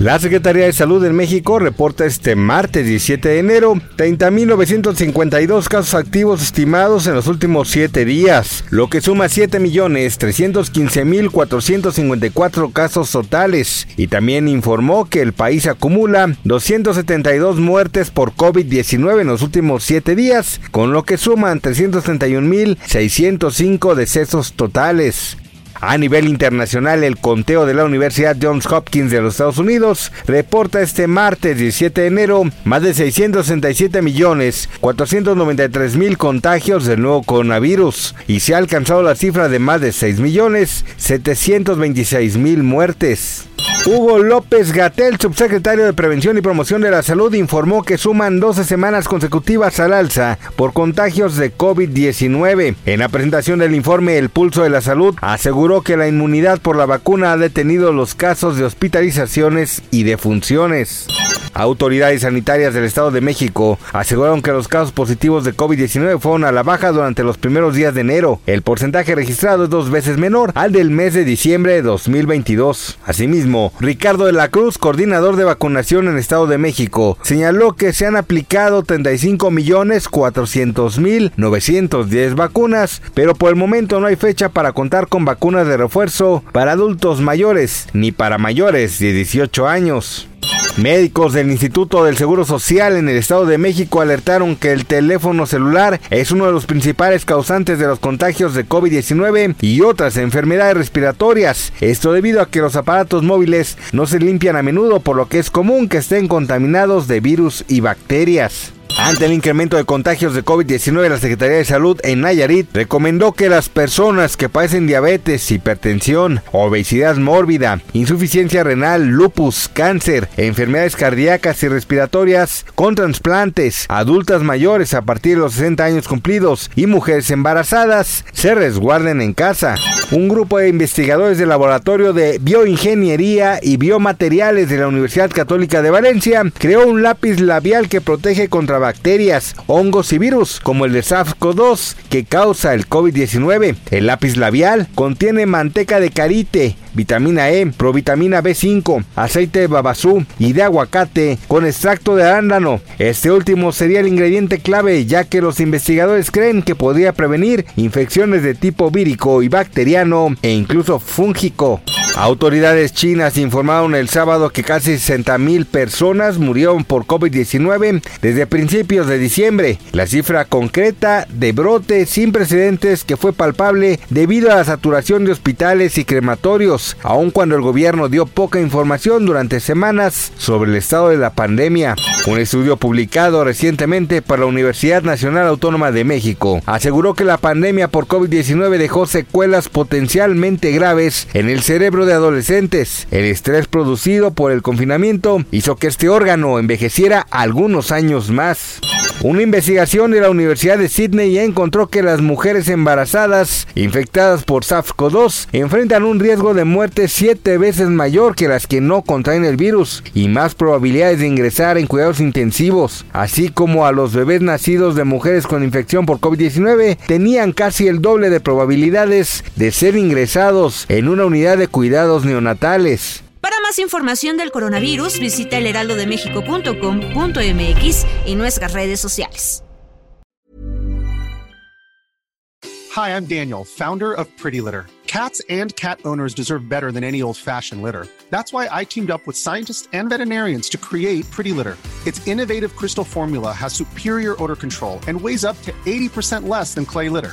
La Secretaría de Salud en México reporta este martes 17 de enero 30.952 casos activos estimados en los últimos 7 días, lo que suma 7.315.454 casos totales. Y también informó que el país acumula 272 muertes por COVID-19 en los últimos 7 días, con lo que suman 331.605 decesos totales. A nivel internacional, el conteo de la Universidad Johns Hopkins de los Estados Unidos reporta este martes 17 de enero más de 667 millones 493 mil contagios del nuevo coronavirus y se ha alcanzado la cifra de más de 6 millones 726 mil muertes. Hugo López Gatel, subsecretario de Prevención y Promoción de la Salud, informó que suman 12 semanas consecutivas al alza por contagios de COVID-19. En la presentación del informe El Pulso de la Salud, aseguró que la inmunidad por la vacuna ha detenido los casos de hospitalizaciones y defunciones. Autoridades sanitarias del Estado de México aseguraron que los casos positivos de COVID-19 fueron a la baja durante los primeros días de enero. El porcentaje registrado es dos veces menor al del mes de diciembre de 2022. Asimismo, Ricardo de la Cruz, coordinador de vacunación en Estado de México, señaló que se han aplicado 35 millones 400 mil 910 vacunas, pero por el momento no hay fecha para contar con vacunas de refuerzo para adultos mayores ni para mayores de 18 años. Médicos del Instituto del Seguro Social en el Estado de México alertaron que el teléfono celular es uno de los principales causantes de los contagios de COVID-19 y otras enfermedades respiratorias. Esto debido a que los aparatos móviles no se limpian a menudo, por lo que es común que estén contaminados de virus y bacterias. Ante el incremento de contagios de COVID-19, la Secretaría de Salud en Nayarit recomendó que las personas que padecen diabetes, hipertensión, obesidad mórbida, insuficiencia renal, lupus, cáncer, enfermedades cardíacas y respiratorias, con trasplantes, adultas mayores a partir de los 60 años cumplidos y mujeres embarazadas, se resguarden en casa. Un grupo de investigadores del Laboratorio de Bioingeniería y Biomateriales de la Universidad Católica de Valencia creó un lápiz labial que protege contra bacterias, hongos y virus, como el de SARS-CoV-2 que causa el COVID-19. El lápiz labial contiene manteca de carite, vitamina E, provitamina B5, aceite de babasú y de aguacate con extracto de arándano. Este último sería el ingrediente clave ya que los investigadores creen que podría prevenir infecciones de tipo vírico y bacteriano e incluso fúngico. Autoridades chinas informaron el sábado que casi 60.000 personas murieron por COVID-19 desde principios de diciembre. La cifra concreta de brote sin precedentes que fue palpable debido a la saturación de hospitales y crematorios, aun cuando el gobierno dio poca información durante semanas sobre el estado de la pandemia. Un estudio publicado recientemente por la Universidad Nacional Autónoma de México aseguró que la pandemia por COVID-19 dejó secuelas potencialmente graves en el cerebro de adolescentes. El estrés producido por el confinamiento hizo que este órgano envejeciera algunos años más. Una investigación de la Universidad de Sydney encontró que las mujeres embarazadas infectadas por SARS-CoV-2 enfrentan un riesgo de muerte siete veces mayor que las que no contraen el virus y más probabilidades de ingresar en cuidados intensivos, así como a los bebés nacidos de mujeres con infección por COVID-19 tenían casi el doble de probabilidades de ser ingresados en una unidad de cuidados neonatales. Más información del coronavirus, visita elheraldodemexico.com.mx y nuestras redes sociales. Hi, I'm Daniel, founder of Pretty Litter. Cats and cat owners deserve better than any old-fashioned litter. That's why I teamed up with scientists and veterinarians to create Pretty Litter. Its innovative crystal formula has superior odor control and weighs up to 80% less than clay litter.